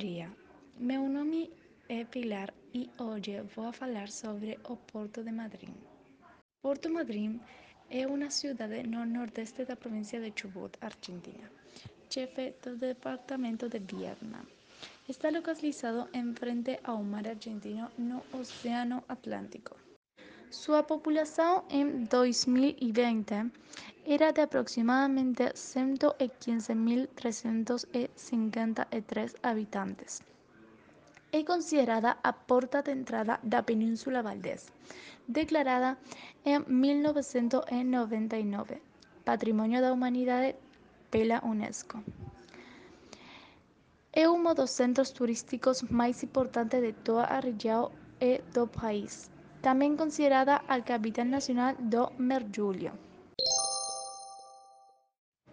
dia, meu nome é Pilar e hoje vou falar sobre o Porto de Madryn. Porto Madryn é uma cidade no nordeste da província de Chubut, Argentina, chefe do departamento de Viedma. Está localizado en frente ao mar argentino no Océano Atlántico. Sua população em 2020 era de aproximadamente 115.353 habitantes. É considerada a porta de entrada da Península Valdés, declarada em 1999 Patrimônio da Humanidade pela Unesco. É um dos centros turísticos mais importantes de toda a região e país, também considerada a capital nacional do mergulho.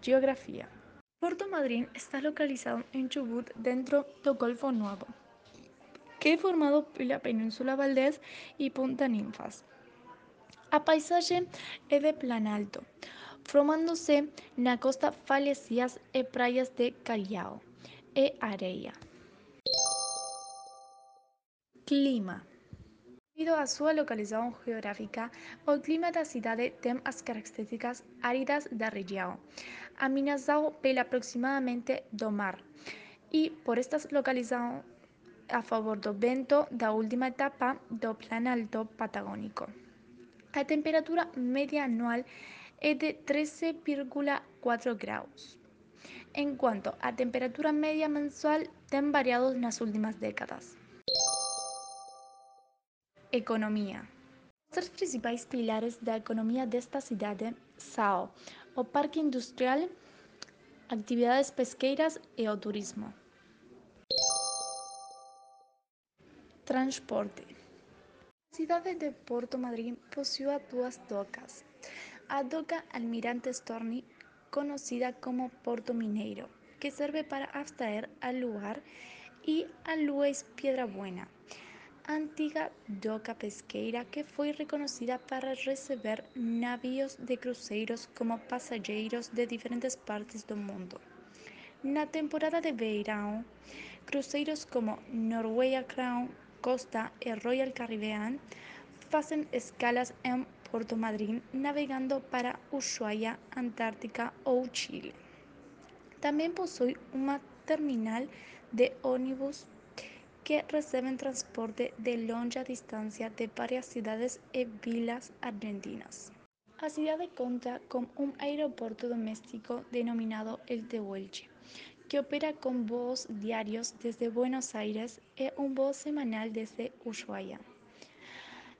Geografia Porto Madryn está localizado em Chubut, dentro do Golfo Novo, que é formado pela Península Valdés e Punta Ninfas. A paisagem é de planalto, formando-se na costa falésias e praias de cariao e areia. Clima Devido à sua localização geográfica, o clima da cidade tem as características áridas da região, ameaçado pela aproximadamente do mar, e por esta localização a favor do vento da última etapa do Planalto Patagônico. A temperatura média anual é de 13,4 graus, enquanto a temperatura média mensual tem variado nas últimas décadas. Economia Os três principais pilares da economia desta cidade são o parque industrial, atividades pesqueiras e o turismo. Transporte A cidade de Porto Madryn possui duas docas. A doca Almirante Storni, conhecida como Porto Mineiro, que serve para abstraer ao lugar, e a Luiz Piedra Buena, antiga doca pesqueira que foi reconhecida para receber navios de cruzeiros como passageiros de diferentes partes do mundo. Na temporada de verão, cruzeiros como Norwegian Crown, Costa e Royal Caribbean fazem escalas em Porto Madryn navegando para Ushuaia, Antártica ou Chile. Também possui uma terminal de ônibus que receben transporte de longa distância de várias cidades e vilas argentinas. A cidade conta com um aeroporto doméstico denominado El Tehuelche, que opera com voos diários desde Buenos Aires e um voo semanal desde Ushuaia,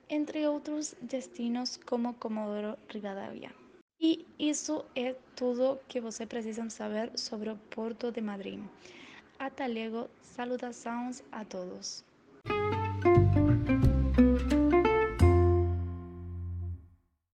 entre outros destinos como Comodoro Rivadavia. E isso é tudo que você precisa saber sobre o Porto de Madryn. Até logo, saudações a todos.